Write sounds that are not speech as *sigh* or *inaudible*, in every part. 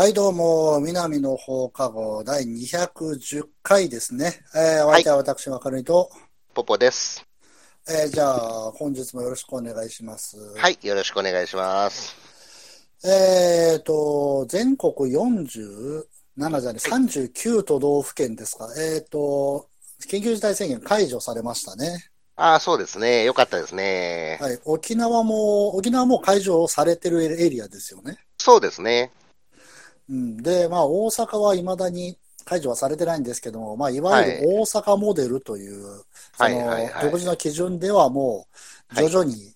はい、どうも、南の放課後第210回ですね。えー、お相手は私、わかると、ポポです。えー、じゃあ、本日もよろしくお願いします。はい、よろしくお願いします。えーと、全国47じゃない、39都道府県ですか。えーと、緊急事態宣言解除されましたね。ああ、そうですね。よかったですね。はい、沖縄も、沖縄も解除されてるエリアですよね。そうですね。うん、で、まあ、大阪は未だに解除はされてないんですけども、まあ、いわゆる大阪モデルという、はいそのはいはい独自の基準ではもう、徐々に、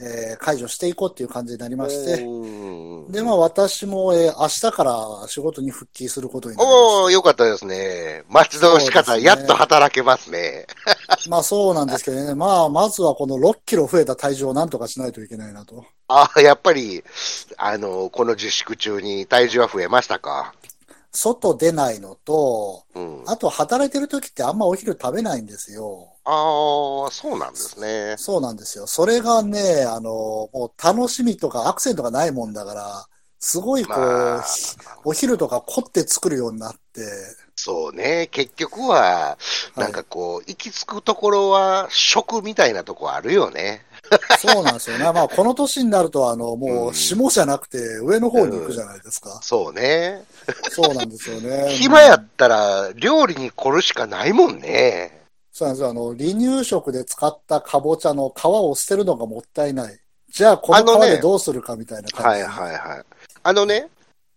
えー解除していこうっていう感じになりまして、おで、まあ、私も、えー明日から仕事に復帰することになりましおーよかったですね。待ち遠しかった。ねやっと働けますね。た。*laughs* まあ、そうなんですけどね、まあ、まずはこの6キロ増えた体重をなんとかしないといけないなと。ああ、やっぱり、あの、この自粛中に体重は増えましたか？外出ないのと、うん。ああと働いてる時ってあんまお昼食べないんですよ。あー、そうなんですね。そうなんですよ。それがね、あの、もう楽しみとかアクセントがないもんだから、すごいこう、まあひお昼とか凝って作るようになって、そうね。結局は、なんかこう、行き着くところは食みたいなとこあるよね。そうなんですよね。まあ、この年になると、あの、もううん下じゃなくて上の方に行くじゃないですか。そうね。そうなんですよね。*laughs* 暇やったら料理に凝るしかないもんね。そうなんですよ。あの、離乳食で使ったかぼちゃの皮を捨てるのがもったいない。じゃあ、この皮でどうするかみたいな感じ。はいはいはい。あのね、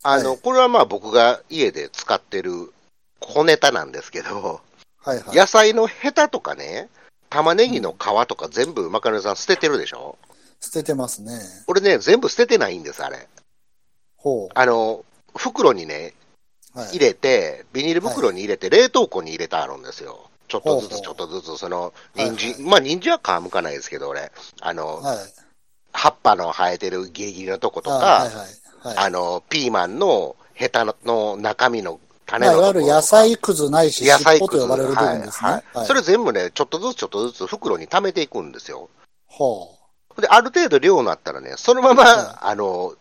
あの、はいこれはまあ僕が家で使ってる小ネタなんですけど、はいはい。野菜のヘタとかね、玉ねぎの皮とか全部マカロニさん捨ててるでしょ？捨ててますね。俺ね、全部捨ててないんです、あれ。ほあの、袋にね。入れて、ビニール袋に入れて、冷凍庫に入れてあるんですよ。ちょっとずつ、ちょっとずつ、その、はい人参、まあ人参は皮むかないですけど、俺、あの、はい。葉っぱの生えてるギリギリのとことか、あはいはい。はい。あの、ピーマンのヘタの中身の種まあ、いわゆる野菜くずないし、野菜尻尾と呼ばれる部分ですね。はいはいそれ全部ね、ちょっとずつちょっとずつ袋に溜めていくんですよ。ほで、ある程度量になったらね、そのまま、はあの、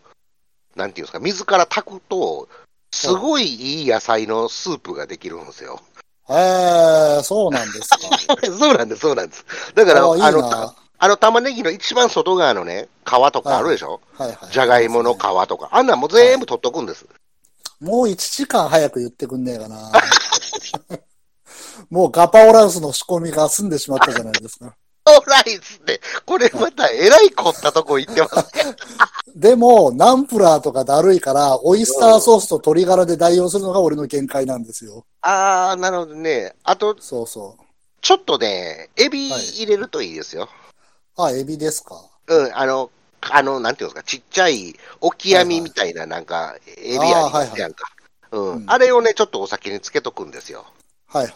なんていうんですか、水から炊くと、すごいいい野菜のスープができるんですよ。う。へえ、そうなんですか。*laughs* そうなんです、そうなんです。だから、あいいあの、あの玉ねぎの一番外側のね、皮とかあるでしょ？はいはい。じゃがいもの皮とか。あんなんもう全部取っとくんです。もう1時間早く言ってくんねえかな。*laughs* もうガパオラウスの仕込みが済んでしまったじゃないですか。オーライスって、これまたえらい凝ったとこ行ってますね。*laughs* でも、ナンプラーとかだるいから、オイスターソースと鶏ガラで代用するのが俺の限界なんですよ。あー、なるほどね。あと、そうそう。ちょっとね、エビ入れるといいですよ。あ、エビですか？うん、あの、あの、なんていうんですか、ちっちゃい、オキアミみたいな、なんか、エビありますやんか。ううんん。あれをね、ちょっとお酒につけとくんですよ。はいはい。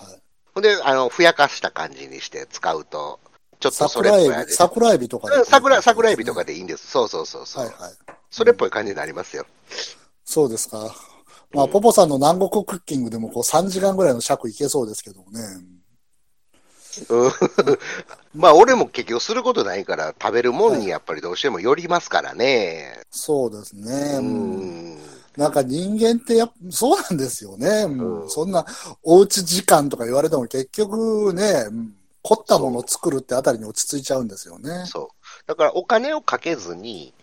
ほんで、あの、ふやかした感じにして使うと、ちょっとそれっぽい味桜エビ、桜エビとかうん桜、桜エビとかで。でいいんです。そうそうそうそう。はいはい。それっぽい感じになりますよ。そうですか。まあ、ポポさんの南国クッキングでもこう3時間ぐらいの尺いけそうですけどもね。うん *laughs* まあ、俺も結局することないから、食べるもんにやっぱりどうしてもよりますからね。そうですね。ううんん。なんか人間ってやそうなんですよね。うんうんそんなおうち時間とか言われても結局ね、うん凝ったものを作るってあたりに落ち着いちゃうんですよね。そう。だからお金をかけずに、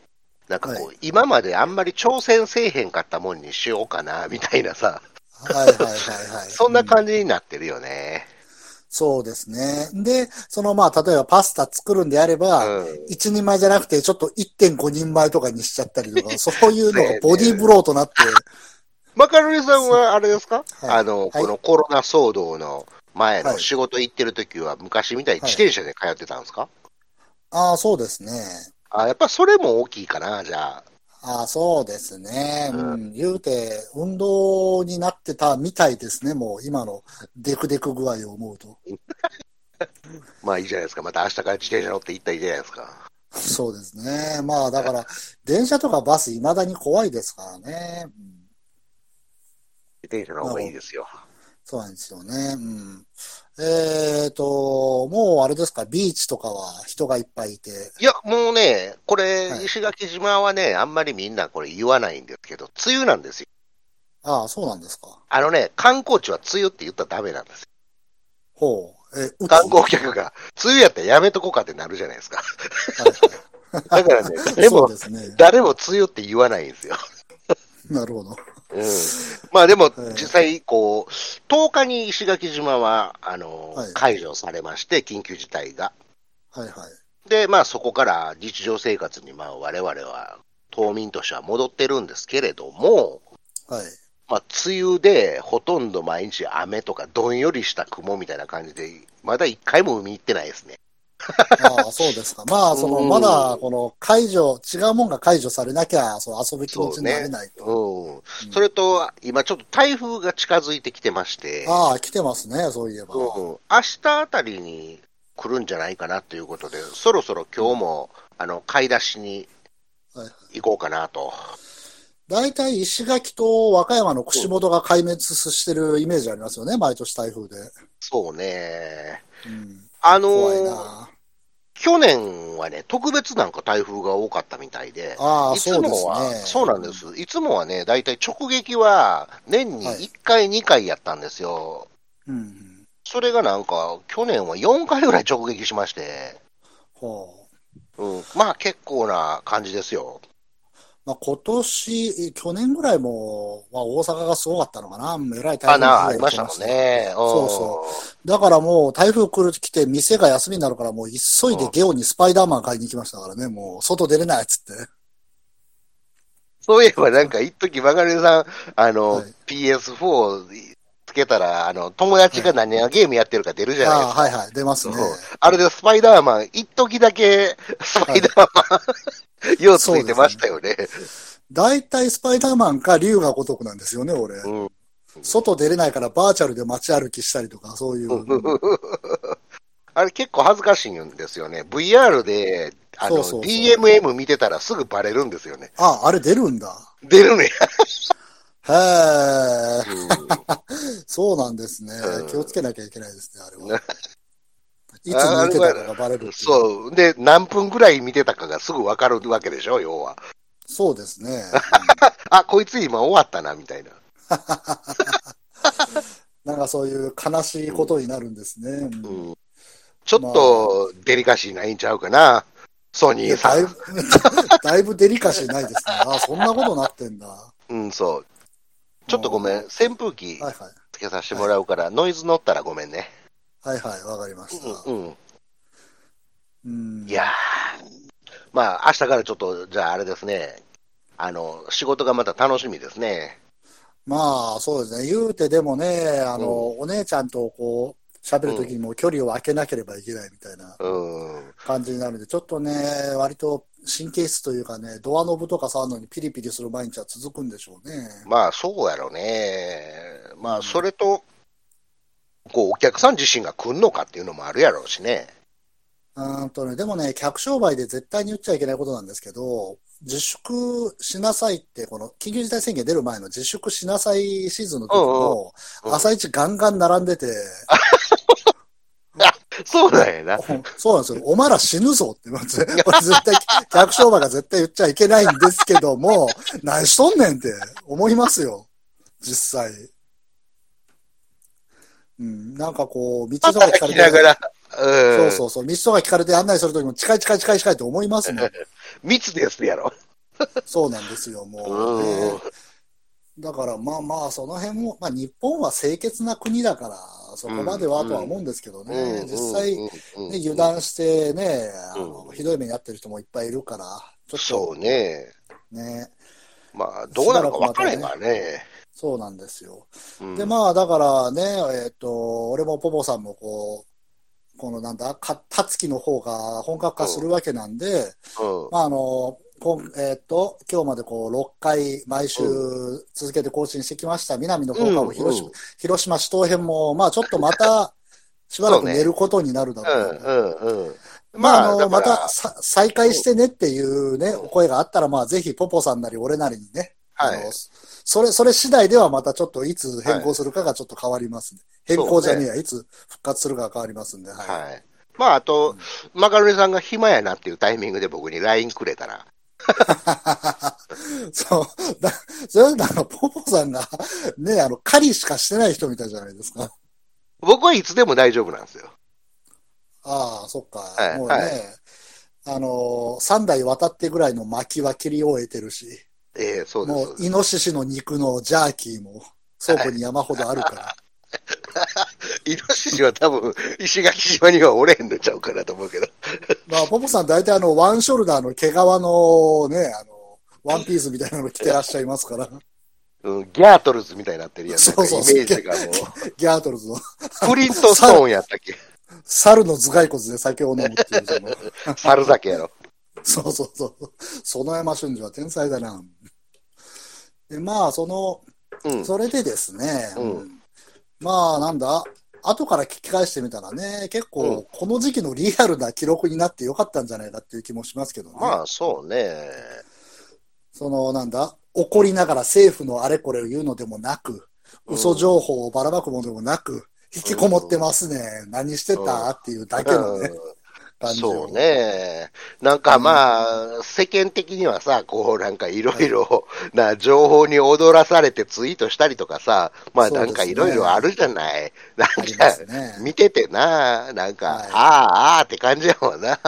なんかこう、は今まであんまり挑戦せえへんかったもんにしようかな、みたいなさ、はいはいはいはい。*laughs* そんなじ、感じになってるよね。そうですね。で、そのまあ、例えばパスタ作るんであれば、うん。一人前じゃなくて、ちょっと1.5人前とかにしちゃったりとか、*laughs* そういうのがボディーブローとなって、マカロニさんはあれですか、はいあの、はいこのコロナ騒動の前はいの仕事行ってる時は、昔みたいに自転車で通ってたんですか、ああ、そうですね。あ、やっぱそれも大きいかな、じゃあ。ああ、そうですね。ううんん、言うて、運動になってたみたいですね。もう今のデクデク具合を思うと。*laughs* まあいいじゃないですか。また明日から自転車乗って行ったらいいじゃないですか。そうですね。まあだから、電車とかバス未だに怖いですからね。うん自転車の方がいいですよ。そうなんですよね。うん。えっと、もうあれですか、ビーチとかは人がいっぱいいて。いや、もうね、これ、はい石垣島はね、あんまりみんなこれ言わないんですけど、梅雨なんですよ。ああ、そうなんですか。あのね、観光地は梅雨って言ったらダメなんですよ。ほう。え、観光客が、梅雨やったらやめとこうかってなるじゃないですか。はい *laughs* だからね、*laughs* はい。誰もね。誰も梅雨って言わないんですよ。なるほど。うん。まあでもええ、実際、こう、10日に石垣島は、あの、はい解除されまして、緊急事態が。はいはい。で、まあそこから日常生活に、まあ我々は、島民としては戻ってるんですけれども、はい。まあ、梅雨でほとんど毎日雨とかどんよりした雲みたいな感じで、まだ一回も海行ってないですね。ああ、そうですか。まあ、その、うんまだ、この、解除、違うもんが解除されなきゃ、その遊ぶ気持ちになれないと。うん。それと、今ちょっと台風が近づいてきてまして、ああ、来てますね、そういえば。うん、明日あたりに来るんじゃないかなということで、そろそろ今日も、あの、買い出しにはい行こうかなと。大体、石垣と和歌山の串本が壊滅してるイメージありますよね、毎年台風で。そうね。うん。あのーな。去年はね、特別なんか台風が多かったみたいで、ああ、いつそうですもは、ね。そうなんです。いつもはね、大体直撃は年にはい1回、2回やったんですよ。うん。それがなんか、去年は4回ぐらい直撃しまして、ほう。うん、まあ結構な感じですよ。まあ、今年、去年ぐらいも、まあ、大阪がすごかったのかな。えらい台風あなあ、りましたもんね。そうそうだからもう台風来る来て店が休みになるからもう急いでゲオにスパイダーマン買いに行きましたからね。もう外出れないっつって。そういえばなんか、一時マガレさん、あの、はい PS4 つけたら、あの、友達が何がゲームやってるか出るじゃないでああ、すか。はいはい、出ますね。あれでスパイダーマン、一時だけスパイダーマン、*laughs* ようついてましたよね。大体スパイダーマンか竜が如くなんですよね、俺。うん外出れないからバーチャルで街歩きしたりとか、そういう。*laughs* あれ結構恥ずかしいんですよね。VR で、あの、そうそうそう DMM 見てたらすぐバレるんですよね。あ、あれ出るんだ。出るね。へえ、うん *laughs* そうなんですねうん。気をつけなきゃいけないですね、あれは。いつ抜けたかがバレる。そう。で、何分ぐらい見てたかがすぐわかるわけでしょ、要は。そうですね。*laughs* あ、こいつ今終わったな、みたいな。*laughs* なんかそういう悲しいことになるんですね。うんうん。ちょっと、デリカシーないんちゃうかな。ソニーさん。だいぶ、*laughs* だいぶデリカシーないですね。あ、そんなことなってんだ。はうん、そう。ちょっとごめん。扇風機いはい。つけさせてもらうから、ノイズ乗ったらごめんね。はいはい、わかりました。うん。うんうん。いやー、まあ、明日からちょっと、じゃああれですね。あの、仕事がまた楽しみですね。まあ、そうですね。言うてでもね、あの、お姉ちゃんとこう、喋るときにも距離を空けなければいけないみたいなうん。感じになるんで、ちょっとね、割と神経質というかね、ドアノブとか触るのにピリピリする毎日は続くんでしょうね。まあ、そうやろね。まあ、それと、こう、お客さん自身が来んのかっていうのもあるやろうしね。うーんとね、でもね、客商売で絶対に言っちゃいけないことなんですけど、自粛しなさいって、この緊急事態宣言出る前の自粛しなさいシーズンの時も、うんうん朝一ガンガン並んでて、*laughs* そうなんやな。*laughs* そうなんですよ。お前ら死ぬぞって、まずこれ絶対、客商売が絶対言っちゃいけないんですけども、何しとんねんって思いますよ。実際。うん、なんかこう、道とか聞かれて、働きながら、うん。そうそうそう、道とか聞かれて案内するときも近い近い近い近いって思いますもん。密ですやろ。そうなんですよ、もう、ね。だからまあまあ、その辺も、まあ日本は清潔な国だから、そこまではとは思うんですけどね、うん実際、うんうんね、油断してね、あのうんひどい目に遭ってる人もいっぱいいるから、ちょっそとうね。ね、まあ、どうなるか分からへんからね。そうなんですよ。うんで、まあだからね、えっ、と、俺もポポさんもこう、このなんだ、か、たつきの方が本格化するわけなんで、うんまああの、こんえっ、と、今日までこう6回毎週続けて更新してきました、南の放課後広島、うん広島市東編も、まあちょっとまた、しばらく寝ることになるだろうと。うんうんうん。まあ、あの、またさ再開してねっていうね、お声があったら、まあぜひポポさんなり俺なりにね、はいそれ、それ次第ではまたちょっといつ変更するかがちょっと変わりますね。変更じゃねえや、いつ復活するかが変わりますんで、はい。はい。まあ、あと、マカロニさんが暇やなっていうタイミングで僕に LINE くれたら、*laughs* そう、だ、それだから、ポポさんが、ね、あの、狩りしかしてない人みたいじゃないですか。僕はいつでも大丈夫なんですよ。ああ、そっか。はいもうね、はいあの、三代渡ってぐらいの薪は切り終えてるし、ええそうですもう。イノシシの肉のジャーキーも倉庫に山ほどあるから。*laughs* イノシシは多分、石垣島にはおれへんのちゃうかなと思うけど。*laughs* まあ、ポポさん大体あの、ワンショルダーの毛皮のね、あの、ワンピースみたいなの着てらっしゃいますから、うん、ギャートルズみたいになってるやん。そうそうメージがも *laughs* ギャートルズのう。クリント・ストーンやったっけ？猿の頭蓋骨で酒を飲むっていう、猿酒やろ。そうそうそう。園山俊二は天才だな。で、まあ、その、うん。それでですね、うんまあ、なんだ、後から聞き返してみたらね、結うん構、この時期のリアルな記録になってよかったんじゃないかっていう気もしますけどね。まあ、そうね。その、なんだ、怒りながら政府のあれこれを言うのでもなく、うん嘘情報をばらまくものでもなく、引きこもってますね、何してた？っていうだけのね、感じをそうね。なんかまあ、世間的にはさ、こうなんかいろいろな情報に踊らされてツイートしたりとかさ、まあなんかいろいろあるじゃない。なんか。見ててな、なんか、はいああ、ああって感じやもんな。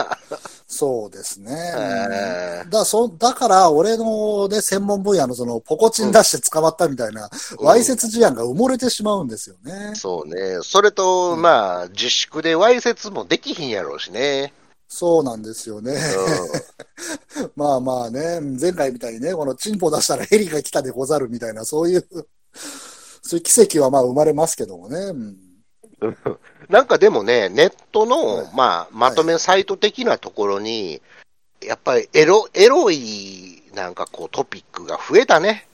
そうですね。えーだそだから、俺のね、専門分野のその、ポコチン出して捕まったみたいな、うんわいせつ事案が埋もれてしまうんですよね。そうね。それと、うんまあ、自粛でわいせつもできひんやろうしね。そうなんですよね。う *laughs* まあまあね、前回みたいにね、このチンポ出したらヘリが来たでござるみたいな、そういう、そういう奇跡はまあ生まれますけどもね。*laughs* なんかでもね、ネットの、はいまあ、まとめサイト的なところに、やっぱりエロ、エロい、なんかこうトピックが増えたね。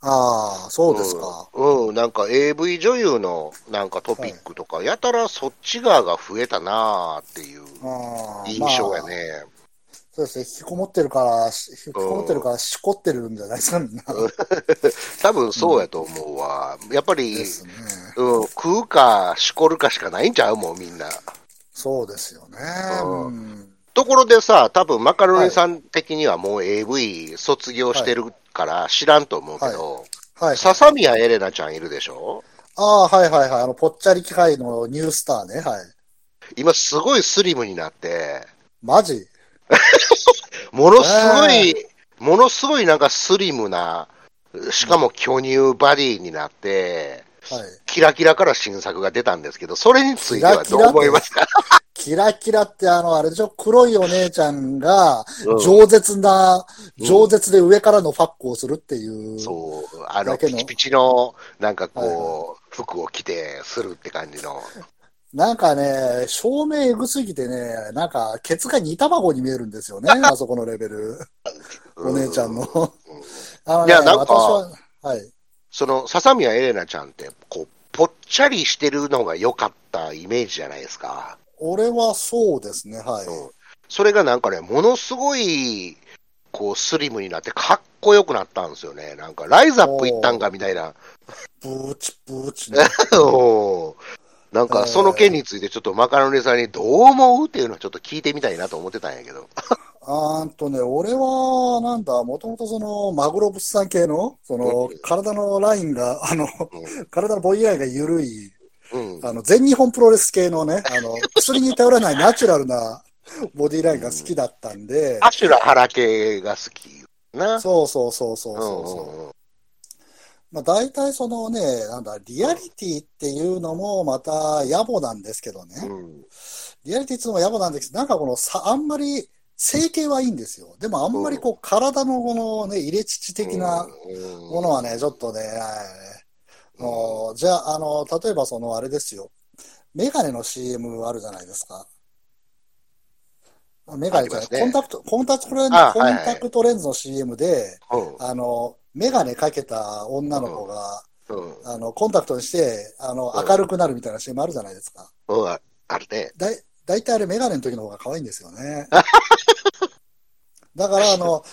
ああ、そうですか。うん、うん、なんか AV 女優のなんかトピックとか、やたらそっち側が増えたなーっていうああ印象やまあね。そうですね、引きこもってるから、し引きこもってるから、しこってるんじゃないですか、みんな。多分そうやと思うわ。やっぱり、ね。うん、食うか、しこるかしかないんちゃうもん、みんな。そうですよね。うんうんところでさ、多分マカロニさん的にはもう AV 卒業してるから知らんと思うけど、はい。笹宮エレナちゃんいるでしょ？ああ、はいはいはい。あの、ぽっちゃり機械のニュースターね。はい。今すごいスリムになって、マジ？*laughs* ものすごい、ものすごいなんかスリムな、しかも巨乳バディになって、はい。キラキラから新作が出たんですけど、それについてはどう思いますか？*laughs* キラキラってあの、あれでしょ？黒いお姉ちゃんが、うん饒舌な、うん饒舌で上からのファックをするっていう。そう、あの、ピチピチの、なんかこう、服を着てするって感じの。なんかね、照明エグすぎてね、なんか、ケツが煮卵に見えるんですよね。*laughs* あそこのレベル。お姉ちゃんの。あのね、いやなんか私は、はい。その、笹宮エレナちゃんって、こう、ぽっちゃりしてるのが良かったイメージじゃないですか。俺はそうですね、はい。うん。それがなんかね、ものすごい、こう、スリムになって、かっこよくなったんですよね。なんか、ライズアップいったんかみたいな。ブーチブーチね。*laughs* うんなんか、その件についてちょっとマカロニさんにどう思うっていうのをちょっと聞いてみたいなと思ってたんやけど。あーんとね、俺は、なんだ、もともとその、マグロ物産系の、そのうん、体のラインが、あの、体のボディラインが緩い、うん。あの、全日本プロレス系のね、あの、薬に頼らない *laughs* ナチュラルなボディラインが好きだったんで、アシュラ原系が好きな。そうそうそうそううんそうそう。うんうんまあ大体そのね、なんだ、リアリティっていうのもまた野暮なんですけどね。うんリアリティっていうのも野暮なんですけど、なんかこのさ、あんまり、整形はいいんですよ。でもあんまりこう、体のこのね、入れ乳的なものはね、ちょっとね、はいもう、じゃあ、あの、例えばその、あれですよ。メガネの CM あるじゃないですか。メガネじゃない、ねコンタクト、コンタクトレンズ、コンタクトレンズの CM で、うんあの、メガネかけた女の子が、うんあの、コンタクトにして、あの、うん明るくなるみたいな CM あるじゃないですか。うんああるね。だい、だいたいあれメガネの時の方が可愛いんですよね。*laughs* だから、あの、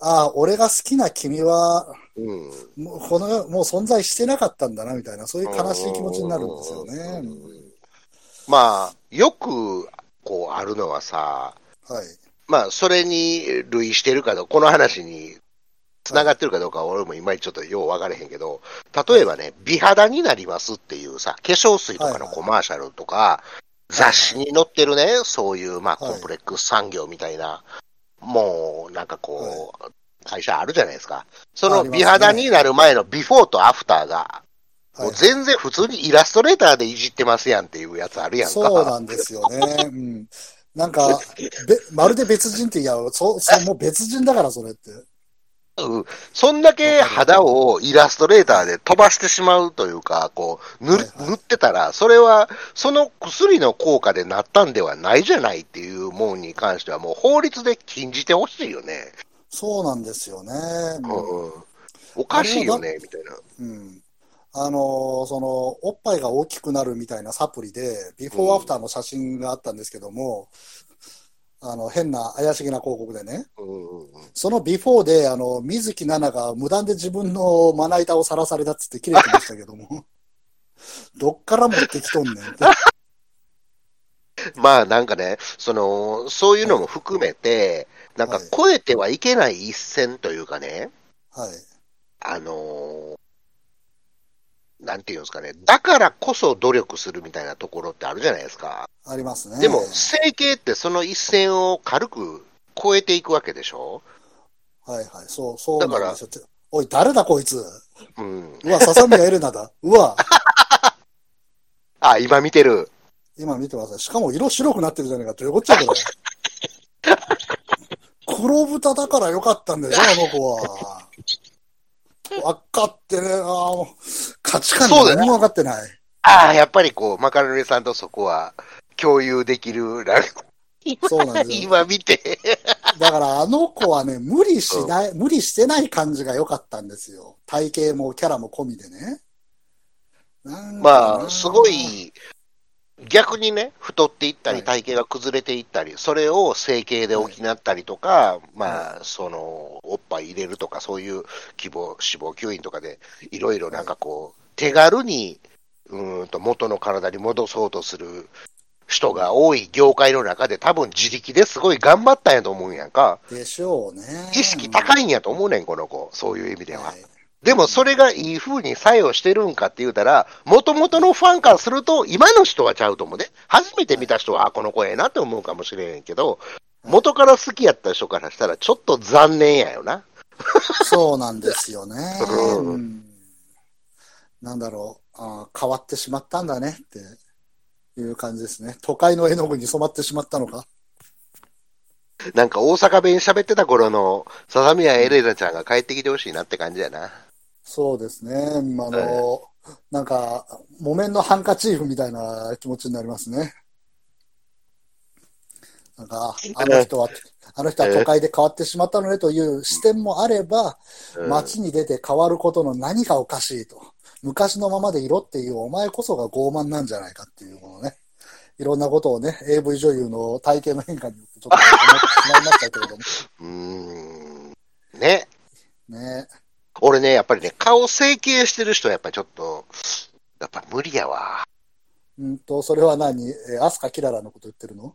ああ、俺が好きな君は、うん。もうこの世、もう存在してなかったんだな、みたいな、そういう悲しい気持ちになるんですよね。うんまあ、よく、こう、あるのはさ、はい。まあ、それに類してるかどうか、この話に繋がってるかどうかは俺もいまいちちょっとよう分かれへんけど、例えばね、美肌になりますっていうさ、化粧水とかのコマーシャルとか、雑誌に載ってるね、そういう、まあ、コンプレックス産業みたいな、もう、なんかこう、会社あるじゃないですか。その美肌になる前のビフォーとアフターが、もう全然普通にイラストレーターでいじってますやんっていうやつあるやんか。そうなんですよね。うん。なんか、べまるで別人って、いや、そ、そ、もう別人だから、それって。うん。そんだけ肌をイラストレーターで飛ばしてしまうというか、こう、塗ってたら、それは、その薬の効果でなったんではないじゃないっていうもんに関しては、もう法律で禁じてほしいよね。そうなんですよね。ううんん。おかしいよね、みたいな。うん。あのーその、おっぱいが大きくなるみたいなサプリで、ビフォーアフターの写真があったんですけども、あの、変な怪しげな広告でね。そのビフォーで、あの、水樹奈々が無断で自分のまな板をさらされたっつって切れてましたけども、*laughs* どっから持ってきとんねんって。*laughs* まあなんかね、その、そういうのも含めて、なんかはい超えてはいけない一線というかね、はい。あのーなんていうんですかね、だからこそ努力するみたいなところってあるじゃないですか。ありますね。でも、整形ってその一線を軽く超えていくわけでしょ？はいはい、そう、そうなんだから。おい、誰だこいつ。うん。うわ、笹宮エレナだ。うわ、*laughs* あ、今見てる。今見てください。しかも色白くなってるじゃないか。どういうこっちゃこれ。*laughs* 黒豚だからよかったんだよ、あの子は。分かってねえなもう価値観が何も分かってない。ああ、やっぱりこう、マカロニさんとそこは共有できる。なんかそうなんですよ。*laughs* 今見て。だからあの子はね、無理しない、無理してない感じが良かったんですよ。体型もキャラも込みでね。まあ、すご。い、逆にね、太っていったり、はい体型が崩れていったり、それを整形で補ったりとか、まあ、その、おっぱい入れるとか、そういう希望、脂肪吸引とかで、いろいろなんかこう、手軽に、うーんと元の体に戻そうとする人が多い業界の中で、多分自力ですごい頑張ったんやと思うんやんか。でしょうね。意識高いんやと思うねん、この子。そういう意味では。はいでもそれがいい風に作用してるんかって言うたら、元々のファンからすると、今の人はちゃうと思うね。初めて見た人は、あ、この子ええなって思うかもしれへんけど、元から好きやった人からしたら、ちょっと残念やよな。そうなんですよね。*laughs* うんうんなんだろうあー変わってしまったんだねっていう感じですね。都会の絵の具に染まってしまったのか。なんか大阪弁喋ってた頃の、笹宮エレナちゃんが帰ってきてほしいなって感じやな。そうですね。あの、なんか、木綿のハンカチーフみたいな気持ちになりますね。なんか、あの人は、あの人は都会で変わってしまったのねという視点もあれば、うん街に出て変わることの何がおかしいと。昔のままでいろっていうお前こそが傲慢なんじゃないかっていうものね。いろんなことをね、AV 女優の体型の変化によってちょっと思ってしまいましたけれども。*laughs* うーん。ね。ね。俺ね、やっぱりね、顔整形してる人はやっぱりちょっと、やっぱ無理やわ。うんと、それは何？えーアスカキララのこと言ってるの？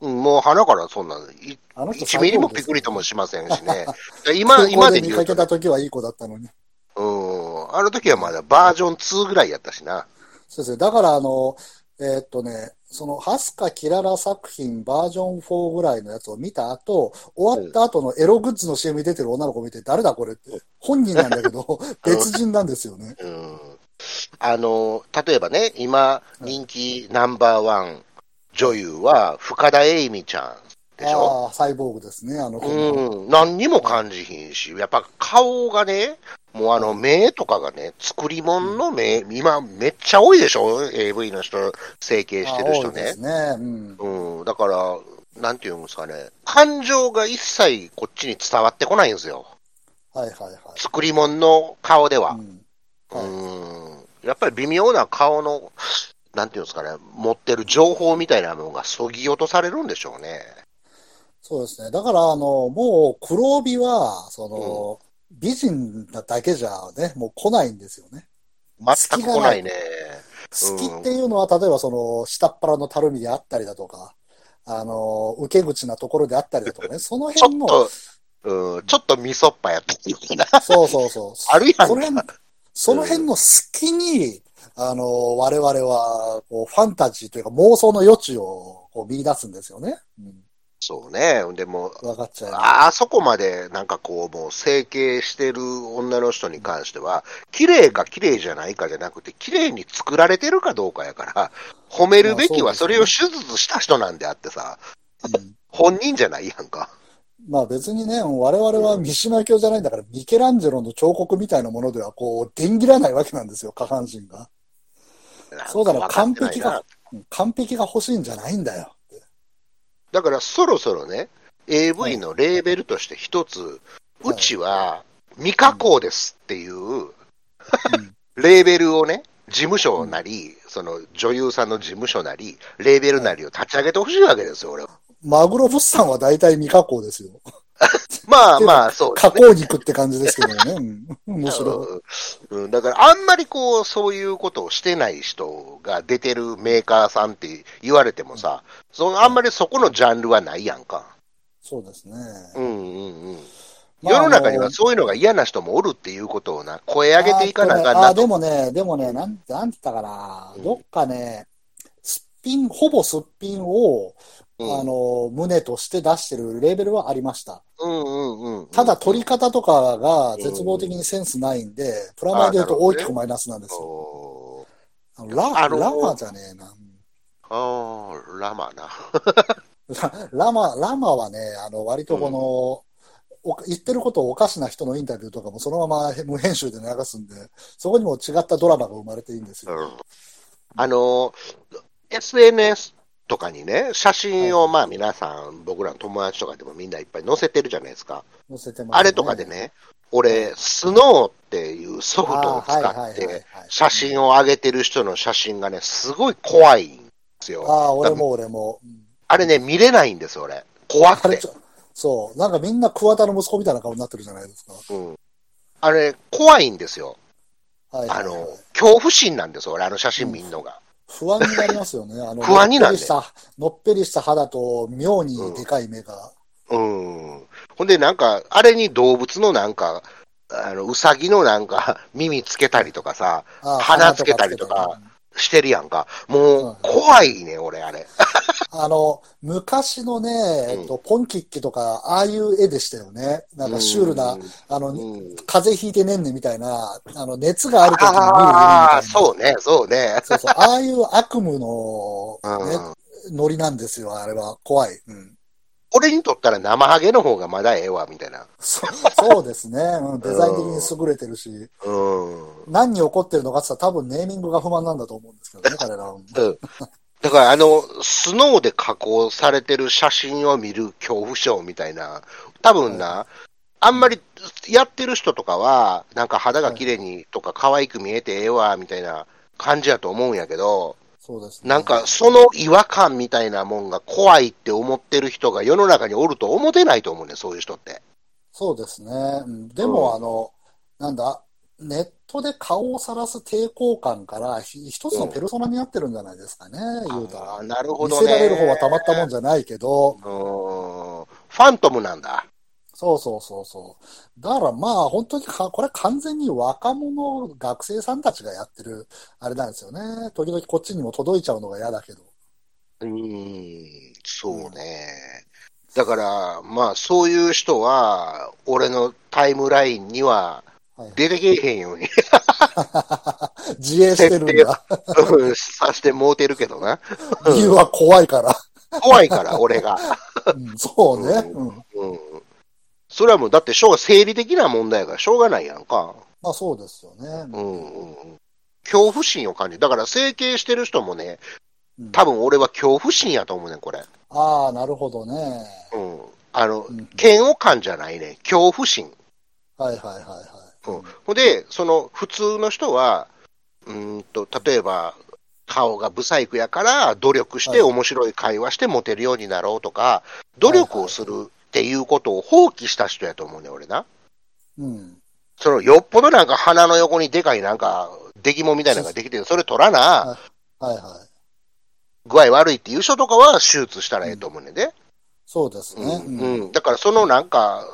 うんもう鼻からそんな、いあの人1ミリもピクリともしませんしね。今、空港で見かけた時はいい子だったのに。うん。あの時はまだバージョン2ぐらいやったしな。そうですね。だから、あの、えーっとね、その、ハスカキララ作品バージョン4ぐらいのやつを見た後、終わった後のエログッズの CM に出てる女の子見て、誰だこれって。本人なんだけど、*laughs* 別人なんですよね。うん。あの、例えばね、今、人気ナンバーワン女優は深田栄美ちゃんでしょ？ああ、サイボーグですね、あの。うん。何にも感じひんし、やっぱ顔がね、もうあの目とかがね、作り物の目、今めっちゃ多いでしょ ?AV の人、整形してる人ねです。ね。うん。うん。だから、なんていうんですかね、感情が一切こっちに伝わってこないんですよ。はいはいはい。作り物の顔では。うん。うはいん。やっぱり微妙な顔の、なんていうんですかね、持ってる情報みたいなものがそぎ落とされるんでしょうね。そうですね。だから、あの、もう黒帯は、その、美人なだけじゃね、もう来ないんですよね。全く来ないね。好きっていうのは、例えばその、下っ腹のたるみであったりだとか、あの、受け口なところであったりだとかね、そのちょ辺の、っと、うん、ちょっとみそっぱやったっていうかな。そうそうそう。あるやんその辺、その辺の隙に、あの、我々は、こう、ファンタジーというか妄想の余地をこう見出すんですよね。うん。そうね。でも、分かっちゃう。ああそこまでなんかこう、もう整形してる女の人に関しては、綺麗か綺麗じゃないかじゃなくて、綺麗に作られてるかどうかやから、褒めるべきはそれを手術した人なんであってさ、うん本人じゃないやんか。まあ別にね、我々は三島教じゃないんだから、ミケランジェロの彫刻みたいなものでは、こう、電切らないわけなんですよ、下半身が。そうだな、なんか分かってないな完璧が、うん完璧が欲しいんじゃないんだよ。だからそろそろね、AV のレーベルとして一つ、うちは未加工ですっていううん *laughs* レーベルをね、事務所なり、その女優さんの事務所なり、レーベルなりを立ち上げてほしいわけですよ、俺は。マグロ物産は大体未加工ですよ。*laughs* まあまあ、そうです加工肉って感じですけどね。うん、むしろ。うん、だから、あんまりこう、そういうことをしてない人が出てるメーカーさんって言われてもさ、そのあんまりそこのジャンルはないやんか。そうですね。うんうんうん。まあ世の中にはそういうのが嫌な人もおるっていうことをな、声上げていかなあかんあーで。もね、でもね、なん、なんて言ったかなう。んどっかね、すっぴん、ほぼすっぴんを、うんあの、胸として出してるレーベルはありました。うんうんうん。ただ、取り方とかが絶望的にセンスないんで、プラマイで言うと大きくマイナスなんですよ。おーあのラ、あのラマじゃねえな。あーラマな。*laughs* ララマ、ラマはね、あの、割とこの、お言ってることをおかしな人のインタビューとかもそのまま無編集で流すんで、そこにも違ったドラマが生まれていいんですよ。うんあの、SNS とかにね、写真をまあ皆さん、僕らの友達とかでもみんないっぱい載せてるじゃないですか。載せてます、あれとかで。ね、俺、スノーっていうソフトを使って写真を上げてる人の写真がね、すごい怖いんですよ。ああ、俺も俺も。うんあれね、見れないんですよ、俺。怖くてそう、なんかみんな桑田の息子みたいな顔になってるじゃないですか。うん。あれ、怖いんですよ。はいはいはいあの、恐怖心なんですよ、俺、あの写真見んのが。不安になりますよね。あの、不安になるねのっぺりした、のっぺりした肌と妙にでかい目が。うん。ほんで、なんか、あれに動物のなんか、あの、うさぎのなんか、*laughs* 耳つけたりとかさ、鼻つけたりとかしてるやんか。もうんう、怖いね、俺、あれ。*laughs* あの、昔のね、えっと、ポンキッキとか、ああいう絵でしたよね。なんかシュールな、あの、うん。風邪ひいてねんねみたいな、あの、熱がある時に見る夢みたいあな。あ、そうね、そうね。そうそう。ああいう悪夢の、*laughs* うんね、ノリなんですよ、あれは。怖い。うん。俺にとったら生ハゲの方がまだええわ、みたいな。そそうですね、うん。デザイン的に優れてるし、うん。何に起こってるのかって言ったら多分ネーミングが不満なんだと思うんですけどね、彼らは。うんだから、あの、スノーで加工されてる写真を見る恐怖症みたいな、多分な、あんまりやってる人とかは、なんか肌が綺麗にとか可愛く見えてええわ、みたいな感じやと思うんやけど、そうですね。なんかその違和感みたいなもんが怖いって思ってる人が世の中におると思ってないと思うね、そういう人って。そうですね。うんでも、うんあの、なんだ、ネットで顔をさらす抵抗感からひ一つのペルソナになってるんじゃないですかね、言うたら。なるほ見どね。せられる方はたまったもんじゃないけど。ファントムなんだ。そうそうそうそう。だからまあ本当にか、これ完全に若者、学生さんたちがやってる、あれなんですよね。時々こっちにも届いちゃうのが嫌だけど。うーん、そうね。だから、まあ、そういう人は、俺のタイムラインにははい、出てけえへんように自衛してるんだ。さしてもうてるけどな。理由は怖いから。怖いから、俺が。うんそうね。うん。うん。それはもう、だって、しょうが、生理的な問題やからしょうがないやんか。まあそうですよね。うんうんうん。恐怖心を感じる。だから、整形してる人もね、うん多分俺は恐怖心やと思うねん、これ。ああ、なるほどね。うん。あのうん、嫌悪感じゃないね。恐怖心。はいはいはいはい。うん、で、その普通の人は、うーんと例えば、顔がブサイクやから、努力してはい面白い会話してモテるようになろうとか、努力をするっていうことを放棄した人やと思うね、俺な。うん。そのよっぽどなんか鼻の横にでかいなんか、出来物みたいなのができてる、それ取らな、はいはい。具合悪いっていう人とかは手術したらええと思うねんで。そうですね。うん。うん。だからそのなんか、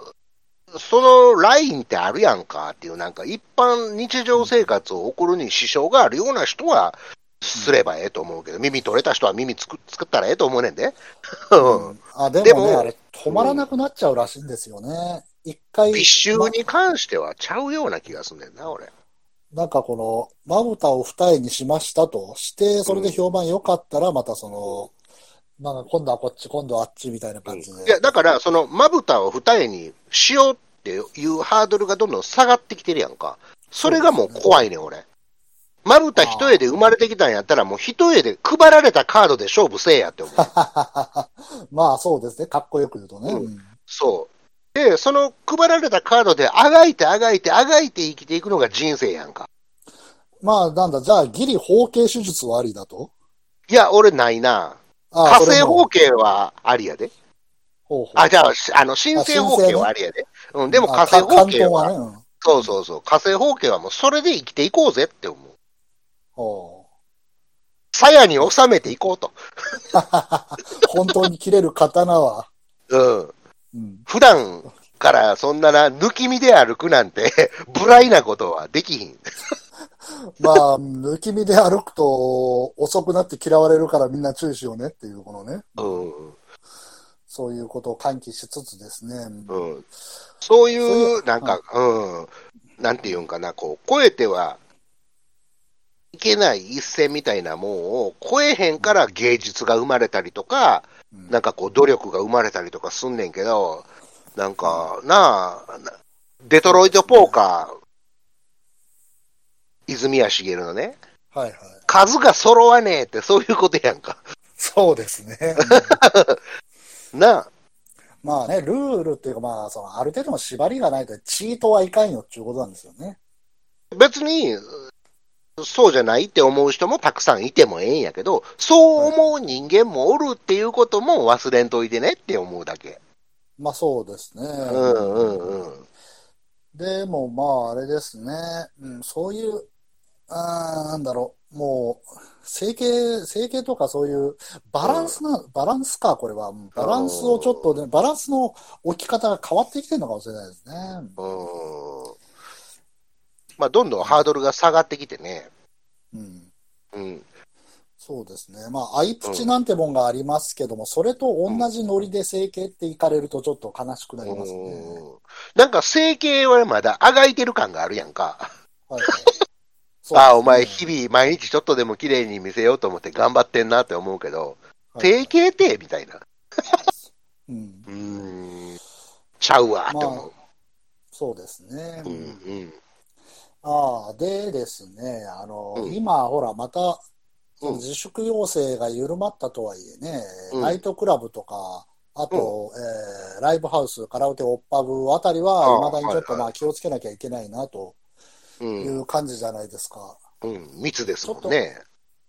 そのラインってあるやんかっていう、なんか一般日常生活を送るに支障があるような人は、すればええと思うけど、耳取れた人は耳作作ったらええと思うねんで。うん。あ、でもね、でもあれ、止まらなくなっちゃうらしいんですよね。一回、ビッシュに関してはちゃうような気がすんねんな、俺。なんかこの、まぶたを二重にしましたとして、それで評判良かったら、またその、なんか今度はこっち、今度はあっちみたいな感じで。いや、だから、その、まぶたを二重にしようっていうハードルがどんどん下がってきてるやんか。それがもう怖いねん、俺。まぶた一重で生まれてきたんやったら、もう一重で配られたカードで勝負せえやって思う。*laughs* まあそうですね。かっこよく言うとね。うんうんそう。で、その配られたカードであがいてあがいてあがいて生きていくのが人生やんか。まあなんだ、じゃあギリ包茎手術はありだと？いや、俺ないな。あ火星包茎茎はありやで。ほうほうあ、じゃあ、しあの、新生包茎はありやで。うん、でも火星あか包茎は、ね。うんそうそうそう、火星包茎はもうそれで生きていこうぜって思う。ほ鞘に収めていこうと。う *laughs* 本当に切れる刀は。*laughs* うん。うん。普段からそんなな、抜き身で歩くなんて、*laughs* 無頼なことはできひん。*laughs* まあ、抜き身で歩くと遅くなって嫌われるからみんな注意しようねっていう、このね。うん。そういうことを喚起しつつですね。うん。そうい、そうなんか、うん。なんていうんかな、こう、超えてはいけない一線みたいなもんを超えへんから芸術が生まれたりとか、うんなんかこう努力が生まれたりとかすんねんけど、なんか、なあ、なデトロイトポーカー、泉谷しげるのね、はいはい。数が揃わねえってそういうことやんか。そうですね。*laughs* なあ、まあね、ルールっていうかまあ、その、ある程度の縛りがないとチートはいかんよっていうことなんですよね。別に、そうじゃないって思う人もたくさんいてもええんやけど、そう思う人間もおるっていうことも忘れんといてねって思うだけ。まあそうですね。うんうんうん。でもまああれですね。うん、そういう、あーなんだろう、もう、整形、整形とかそういうバランスな、バランスか、これは。うんバランスをちょっとね、バランスの置き方が変わってきてるのかもしれないですね。うん。まあ、どんどんハードルが下がってきてね。うん。うん。そうですね。まあ、アイプチなんてもんがありますけども、それと同じノリで整形っていかれるとちょっと悲しくなりますね。うんなんか整形はまだあがいてる感があるやんか。はいああ、お前日々毎日ちょっとでも綺麗に見せようと思って頑張ってんなって思うけど、はい整形ってみたいな。うん。ん。ちゃうわって思う。そうですね。うんうん。ああ、でですね、あの、うん今、ほら、また、自粛要請が緩まったとはいえね、うんナイトクラブとか、あと、えーライブハウス、カラオケ、オッパブあたりあは、あ未だにちょっとまあ気をつけなきゃいけないなとう。いうん感じじゃないですか。うん。密ですもんね。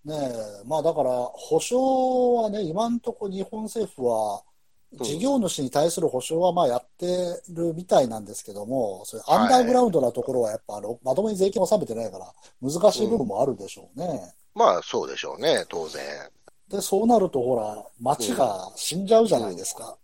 ねえ、まあだから、保証はね、今のところ日本政府は、うん事業主に対する保証はまあやってるみたいなんですけども、そういうアンダーグラウンドなところはやっぱあのまともに税金を納めてないから、難しい部分もあるでしょうね。まあ、そうでしょうね、当然。で、そうなるとほら、街が死んじゃうじゃないですか。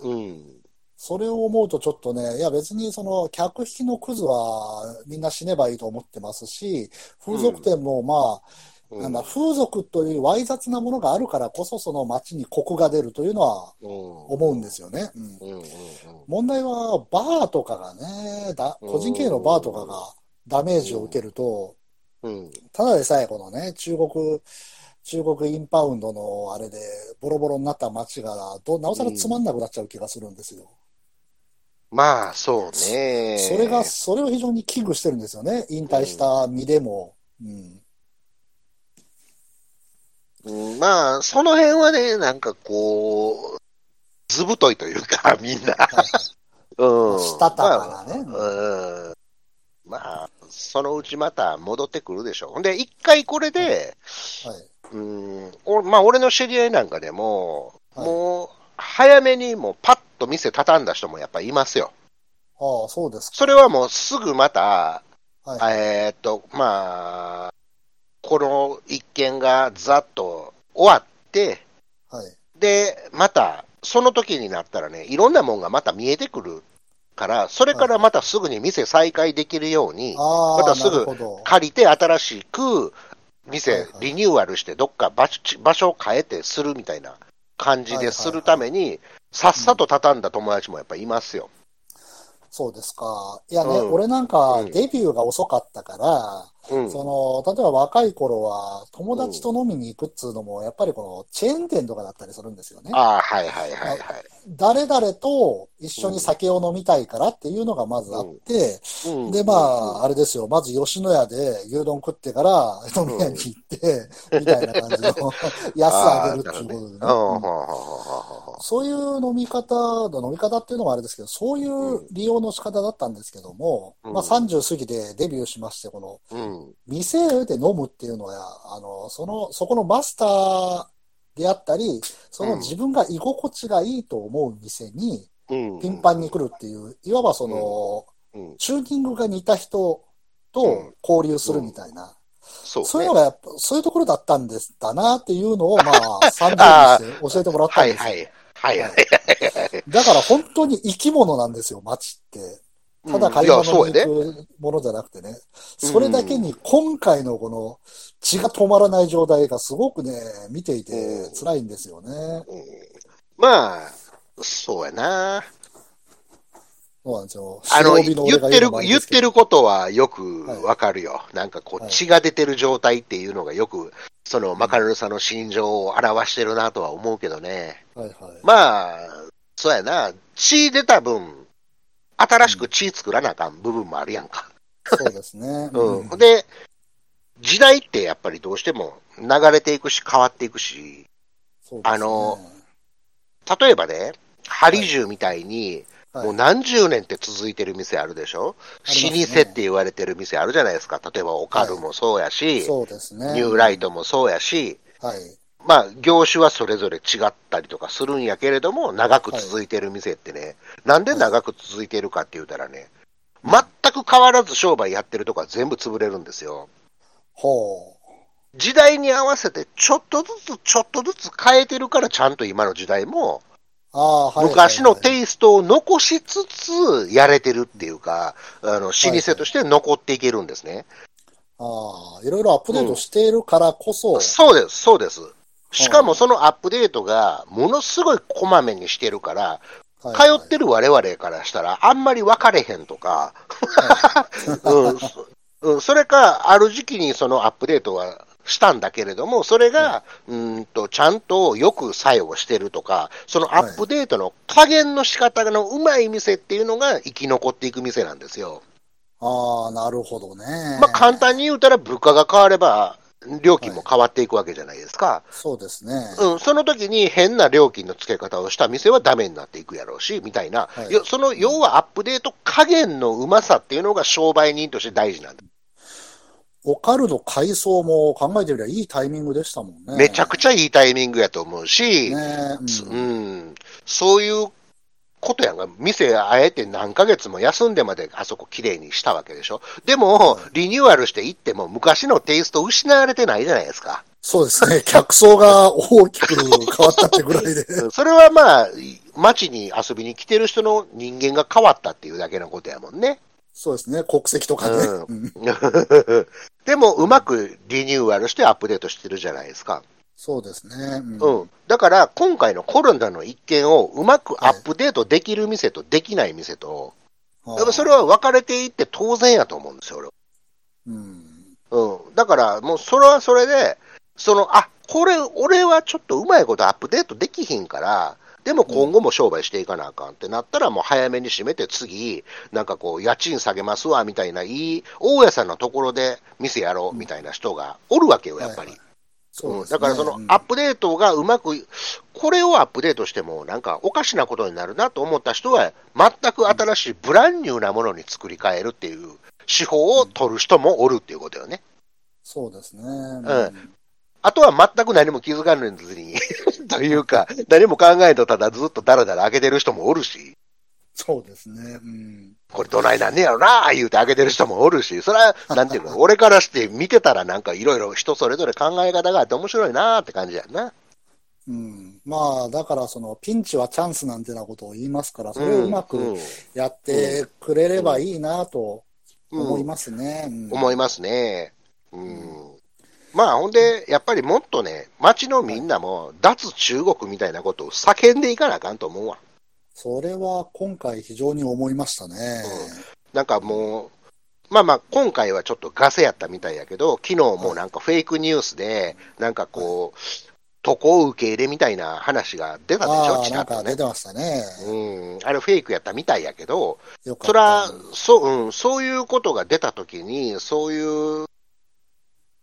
うん。それを思うとちょっとね、いや別にその客引きのクズはみんな死ねばいいと思ってますし、風俗店もまあ、うん。なんだ、風俗というわい雑なものがあるからこそその街にコクが出るというのはうん。思うんですよね。問題はバーとかがね、だ個人経営のバーとかがダメージを受けると、うん。ただでさえこのね、中国、中国インパウンドのあれでボロボロになった街がどなおさらつまんなくなっちゃう気がするんですよ。まあ、そうね。それが、それを非常に危惧してるんですよね。引退した身でも。うん。うんまあ、その辺はね、なんかこう、ずぶといというか、*laughs* みんな。うん。したたかなね。まあうん。まあ、そのうちまた戻ってくるでしょう。ほんで、一回これで、はい。うん、おまあ、俺の知り合いなんかでも、はいもう、早めにもうパッと店畳んだ人もやっぱいますよ。ああ、そうですか。それはもうすぐまた、はい。えーっと、まあ、この一件がざっと終わって、はい。で、また、その時になったらね、いろんなもんがまた見えてくるから、それからまたすぐに店再開できるように、ああ、またすぐ。借りて新しく店はいはいリニューアルして、どっか場所場所を変えてするみたいな感じでするために、さっさと畳んだ友達もやっぱいますよ。そうですか。いやね、うん俺なんかうんデビューが遅かったから、うん。その、例えば若い頃は友達と飲みに行くっつうのも、やっぱりこのチェーン店とかだったりするんですよね。ああ、はいはいはいはい。誰々と一緒に酒を飲みたいからっていうのがまずあって、うんで、まあ、あれですよ。まず吉野家で牛丼食ってから飲み屋に行って、みたいな感じの *laughs* 安あげるっていうことでね。そういう飲み方の飲み方っていうのもあれですけど、そういう利用の仕方だったんですけども、うんまあ30過ぎてデビューしまして、この。店で飲むっていうのは、あの、その、そこのマスターであったり、その自分が居心地がいいと思う店にうん。頻繁に来るっていう、いわばその、うん。チューニングが似た人と交流するみたいな、そう、ね。そういうのがやっぱ、そういうところだったんです、だなっていうのを、まあ、*laughs* 30にして教えてもらったんですよ。はいはい。はいはい。だから本当に生き物なんですよ、街って。ただ買い物に行くものじゃなくてね。それだけに今回のこの血が止まらない状態がすごくね、見ていて辛いんですよね。うんまあ、そうやな。そうなんですよ。あの、言ってる言ってることはよくわかるよ。なんかこう、はい血が出てる状態っていうのがよく、その、マカルルさんの心情を表してるなとは思うけどね。はいはい。まあ、そうやな。血出た分、新しく血作らなあかん部分もあるやんか。そうですね。うん。で、時代ってやっぱりどうしても流れていくし変わっていくし、ねあの例えばね、ハリジュみたいに、はいもう何十年って続いてる店あるでしょ、あり老舗って言われてる店あるじゃないですか。例えばオカルもそうやし、そうですね。ニューライトもそうやし、はい。まあ業種はそれぞれ違ったりとかするんやけれども、長く続いてる店ってね、なんで長く続いてるかって言ったらね、全く変わらず商売やってるとこは全部潰れるんですよ。ほ時代に合わせてちょっとずつちょっとずつ変えてるからちゃんと今の時代も。昔のイテイストを残しつつやれてるっていうか、あの、老舗として残っていけるんですね。ああ、いろいろアップデートしているからこそ、そうです、そうです。しかもそのアップデートがものすごいこまめにしてるから、はい通ってる我々からしたらあんまり分かれへんとか、うん。そうん、それか、ある時期にそのアップデートはしたんだけれども、それが、うーんと、ちゃんとよく作用してるとか、そのアップデートの加減の仕方のうまい店っていうのが生き残っていく店なんですよ。ああ、なるほどね。まあ、簡単に言うたら物価が変われば、料金も変わっていくわけじゃないですか。そうですね。うん、その時に変な料金の付け方をした店はダメになっていくやろうし、みたいな、はいよその要はアップデート加減のうまさっていうのが商売人として大事なんだ。オカルの改装も考えてみればいいタイミングでしたもんね。めちゃくちゃいいタイミングやと思うし、ねううんん、そういうことやんが、店あえて何ヶ月も休んでまであそこ綺麗にしたわけでしょ。でも、リニューアルしていっても昔のテイスト失われてないじゃないですか。そうですね。客層が大きく変わったってぐらいで。*laughs* うんそれはまあ、街に遊びに来てる人の人間が変わったっていうだけのことやもんね。そうですね。国籍とかね。うんうん *laughs* でも、うまくリニューアルしてアップデートしてるじゃないですか。そうですね。うんうん。だから、今回のコロナの一件をうまくアップデートできる店とできない店と、やっぱそれは分かれていって当然やと思うんですよ、俺はうん。うん。だから、もうそれはそれで、その、あ、これ、俺はちょっとうまいことアップデートできひんから、でも今後も商売していかなあかんってなったら、もう早めに閉めて次、なんかこう、家賃下げますわ、みたいな、いい、大家さんのところで店やろう、みたいな人がおるわけよ、やっぱり。そうですね。うんだからそのうんアップデートがうまく、これをアップデートしても、なんかおかしなことになるなと思った人は、全く新しいブランニューなものに作り変えるっていう手法を取る人もおるっていうことよね。そうですね。んあとは全く何も気づかずに、*laughs* というか、何も考えとただずっとだらだら開けてる人もおるし、そうですね。うん。これどないなんねやろな言うて開けてる人もおるし、それは、*laughs* なんていうの、俺からして見てたらなんかいろいろ人それぞれ考え方があって面白いなって感じやんな。うん。まあ、だからその、ピンチはチャンスなんてなことを言いますから、それをうまくうんやってくれればいいなとうん思いますね。うん思いますね。うん。まあ、ほんで、やっぱりもっとね、街のみんなも、脱中国みたいなことを叫んでいかなあかんと思うわ。それは今回非常に思いましたね。なんかもう、まあまあ、今回はちょっとガセやったみたいやけど、昨日もなんかフェイクニュースで、なんかこう、渡航受け入れみたいな話が出たでしょ、ちらっとね。出てましたね。うん、あれフェイクやったみたいやけど、よかった。そら、そう、うん、そういうことが出たときに、そういう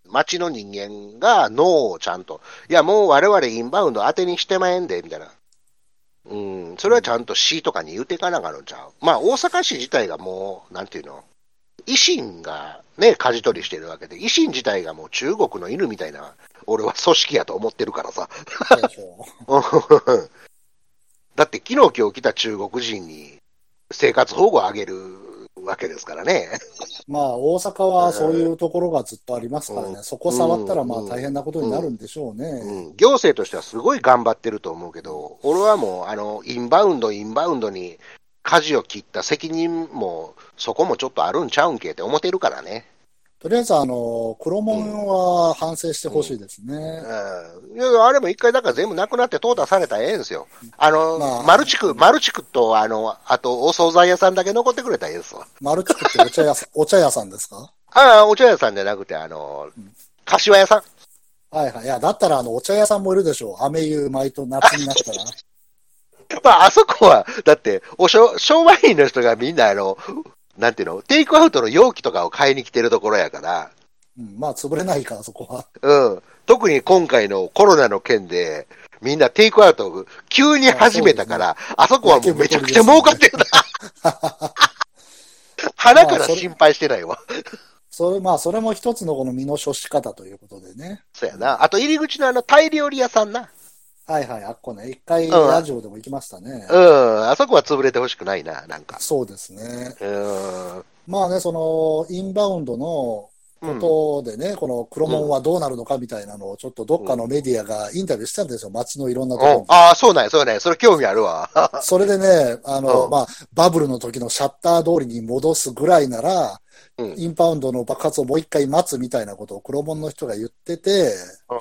街の人間が脳をちゃんと、いや、もう我々インバウンド当てにしてまえんで、みたいな。うん、それはちゃんと市とかに言うていかなあかんのちゃう？まあ、大阪市自体がもう、なんていうの、維新がね、舵取りしてるわけで、維新自体がもう中国の犬みたいな、俺は組織やと思ってるからさ。*laughs* だって昨日今日来た中国人に生活保護をあげるわけですからね。まあ、大阪はそういうところがずっとありますからね、うんそこ触ったらまあうん大変なことになるんでしょうね。うん、行政としてはすごい頑張ってると思うけど、俺はもう、あの、インバウンド、インバウンドに舵を切った責任も、そこもちょっとあるんちゃうんけって思ってるからね。とりあえず、あの、黒門は反省してほしいですね。うん。いや、あれも一回だから全部なくなって淘汰されたらええんですよ。あの、まあマルチク、マルチクと、あの、あと、お惣菜屋さんだけ残ってくれたらええですわ。マルチクってお茶屋さん、お茶屋さんですか？ああ、お茶屋さんじゃなくて、あの、柏屋さん。はいはい。いや、だったら、あの、お茶屋さんもいるでしょう。飴湯、毎と夏になったら。*laughs* まあ、あそこは、だって、おしょ、商売員の人がみんな、あの、なんていうの、テイクアウトの容器とかを買いに来てるところやから、うん、まあ、潰れないから、そこは。うん。特に今回のコロナの件で、みんなテイクアウトを急に始めたから、あそこはもうめちゃくちゃ儲かってるな。*laughs* 鼻から心配してないわ。それ、まあ、それも一つのこの身の処し方ということでね。そうやな。あと入り口のあのタイ料理屋さんな。はいはい、あっこね。一回、うんラジオでも行きましたね。うん。あそこは潰れてほしくないな、なんか。そうですね。うん。まあね、その、インバウンドのうんことでね、この黒門はどうなるのかみたいなのを、ちょっとどっかのメディアがインタビューしたんですよ。街のいろんなところに。うんああ、そうなんや、そうなんや。それ興味あるわ。*laughs* それでね、あの、うんまあ、バブルの時のシャッター通りに戻すぐらいなら、うんインバウンドの爆発をもう一回待つみたいなことを黒門の人が言ってて、うん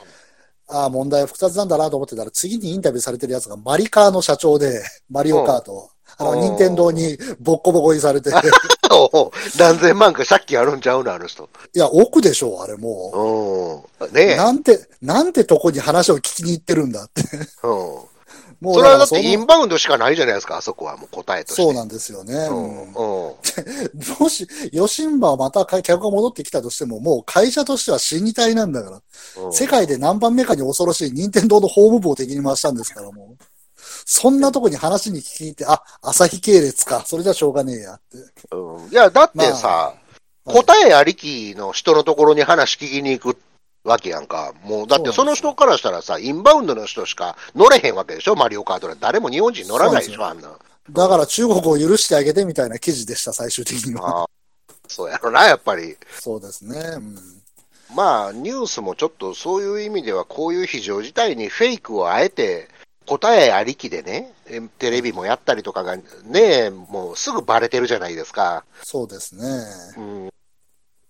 ああ、問題は複雑なんだなと思ってたら、次にインタビューされてるやつがマリカーの社長で、マリオカート。あの、うん任天堂にボッコボコにされて、*laughs* 何千万か借金あるんちゃうの、あの人。や、奥でしょう、あれもうん。ね。なんて、なんてとこに話を聞きに行ってるんだって。うん。もそれはだってインバウンドしかないじゃないですか、あそこはもう答えとして。そうなんですよね。*laughs* もし、ヨシンバまた客が戻ってきたとしても、もう会社としては死に体なんだから。うん世界で何番目かに恐ろしい任天堂のホーム部を敵に回したんですから、もう。そんなとこに話に聞きに行って、あ、朝日系列か。それじゃしょうがねえやって。うんいや、だってさ、まあはい答えありきの人のところに話聞きに行くわけやんか。もう、だってその人からしたらさ、インバウンドの人しか乗れへんわけでしょ、マリオカートで。誰も日本人乗らないでしょ、あんな。だから中国を許してあげてみたいな記事でした、最終的には。そうやろな、やっぱり。そうですね。うんまあ、ニュースもちょっとそういう意味では、こういう非常事態にフェイクをあえて答えありきでね、えテレビもやったりとかがね、もうすぐバレてるじゃないですか。そうですね。うん。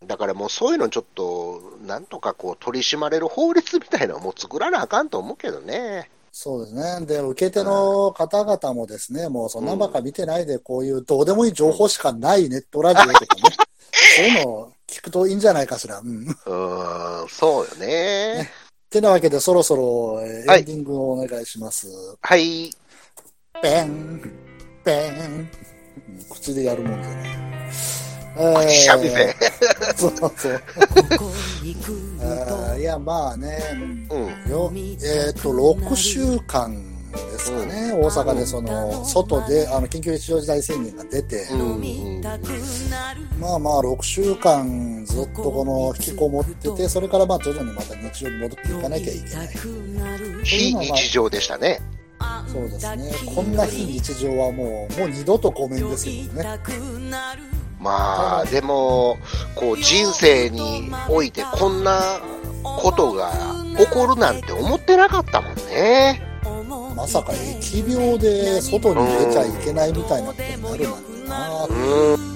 だからもうそういうのちょっと、なんとかこう取り締まれる法律みたいなのも作らなあかんと思うけどね。そうですね。で、受け手の方々もですね、もうそんなばっか見てないで、こういうどうでもいい情報しかないネットラジオとかね、*laughs* そういうのを聞くといいんじゃないかしら。うん。うーん、そうよね。てなわけで、そろそろエンディングをお願いします。はい。ペン、ペン。うん口でやるもんじゃない。えくしゃみせ。*laughs* *laughs* そうそう。*laughs* いや、まあね、うんうん。よえっ、と、6週間ですかね、大阪でその、外で、あの、緊急事態事態宣言が出て、うんうんまあまあ、6週間ずっとこの、引きこもってて、それからまあ、徐々にまた日常に戻っていかなきゃいけない。非日常でしたね。そうですね。こんな非日常はもう、もう二度とごめんですけどね。まあ、でも、こう、人生においてこんなことが起こるなんて思ってなかったもんね。まさか疫病で外に出ちゃいけないみたいなことになるなんてな。うん。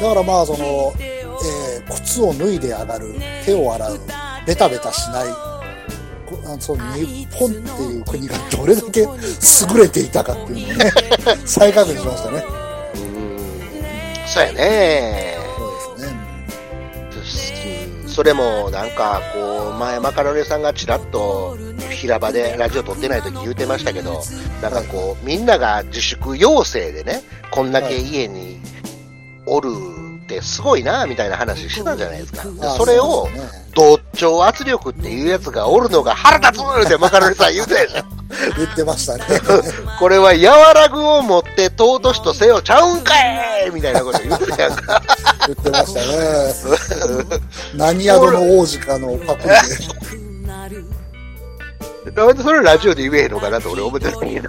だからまあその、えー靴を脱いで上がる、手を洗う、ベタベタしない、その日本っていう国がどれだけ優れていたかっていうのをね、再確認しましたね。うん。そうやね。そうですね。うんそれもなんかこう前マカロニさんがちらっと平場でラジオ撮ってない時言うてましたけどなんかこうみんなが自粛要請でねこんだけ家におるってすごいなみたいな話してたじゃないですかであそれを同調圧力っていうやつがおるのが腹立つってマカロニさん言うてたでしょ言ってましたね。*laughs* これは柔らぐを持って尊しとせよ。ちゃうんかいみたいなこと言うてたやんか。言ってましたね。*laughs* 何宿の王子かのパクリなんでそれラジオで言えへんのかなと俺思ってたけどで。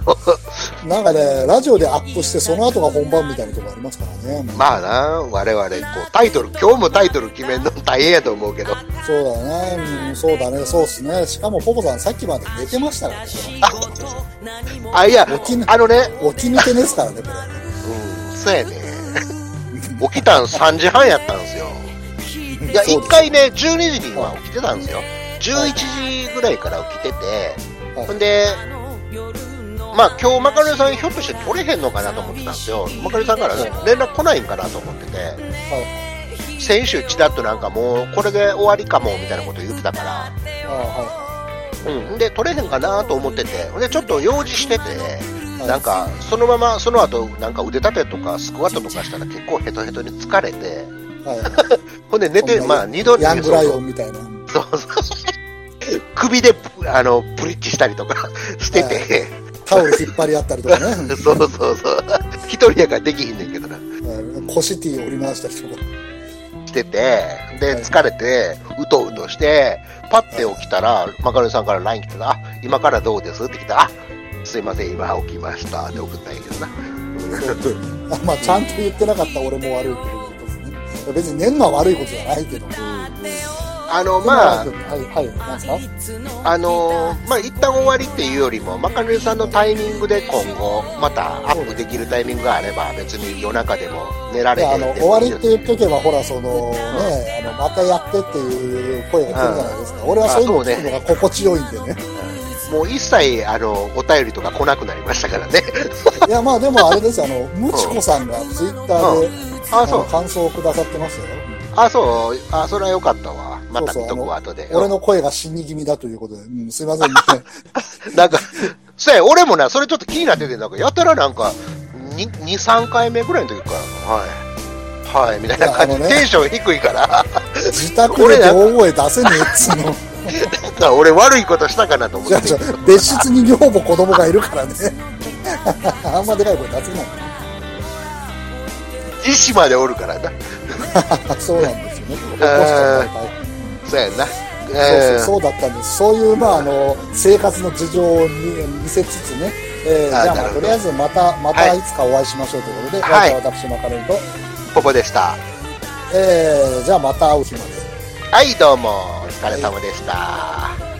*laughs* なんかね、ラジオでアップして、その後が本番みたいなとこありますからね。まあな、我々、こう、タイトル、今日もタイトル決めるの大変やと思うけど、そうだよね。うん、そうだね。そうっすね。しかも、ポポさんさっきまで寝てましたからね。*laughs* あ、いやあのね、起き抜けですからね、こうん、そうやね。*laughs* 起きたん3時半やったんですよ。いや、一回ね、12時には起きてたんですよ。11時ぐらいから起きてて、はいほんで、まあ今日マカロニさんひょっとして取れへんのかなと思ってたんですよ。マカロニさんからね連絡来ないんかなと思ってて。先週ちらっとなんかもうこれで終わりかもみたいなこと言ってたから、うん、で取れへんかなと思っててでちょっと用事してていなんかそのままその後なんか腕立てとかスクワットとかしたら結構ヘトヘトに疲れてい。はい。*laughs* ほんで寝てまあ二度ヤングライそうオンみたいな。そうそう首であのブリッジしたりとか *laughs* してて、タオル引っ張り合ったりとかね。*laughs* そうそうそう。一人やからできひんねんけどな。はいコシティを振り回したりとか。しててで疲れてうとうとしてパッて起きたらマカロニさんから LINE 来てたあ今からどうです？って来たあすいません今起きました。って送ったんやけどな。あまあ、ちゃんと言ってなかった俺も悪いってことですね。別に寝るのは悪いことじゃないけど。あのまあはい、はい、あのーまあ、一旦終わりっていうよりも、マカロニさんのタイミングで今後、またアップできるタイミングがあれば、別に夜中でも寝られてであの、終わりって言っとけば、ほら、そのね、あの、またやってっていう声が来るじゃないですか。俺はそういうのを聞くのが心地よいんでね。もう一切、あの、お便りとか来なくなりましたからね。*laughs* いや、まあでもあれですよ、あの、ムチコさんがツイッターで、あ、そう。の感想をくださってますよ。あ、そう。あ、それはよかったわ。また見とくわ、後で。俺の声が死に気味だということで、うん、すいませんね。*laughs* なんか、そうや、俺もな、それちょっと気になってて、なんか、やたらなんか、2、2 3回目ぐらいの時から、はい。はい、みたいな感じねテンション低いから、自宅で大声出せねえっつうの。なんか俺悪いことしたかなと思って別室に女房子供がいるからね。*laughs* あんまでかい声出せない。医師までおるからな。*laughs* そうなんですよね。*laughs* そうやんな。そうえそう、そうだったんです。そういう、まあ、あの、生活の事情を見見せつつね、えーじゃあ、まあ、とりあえずまた、まはいたいつかお会いしましょうということで、はい私、マカロニと、ー、ポポでした。えーじゃあまた会う日まで。はい、どうも、お疲れ様でした。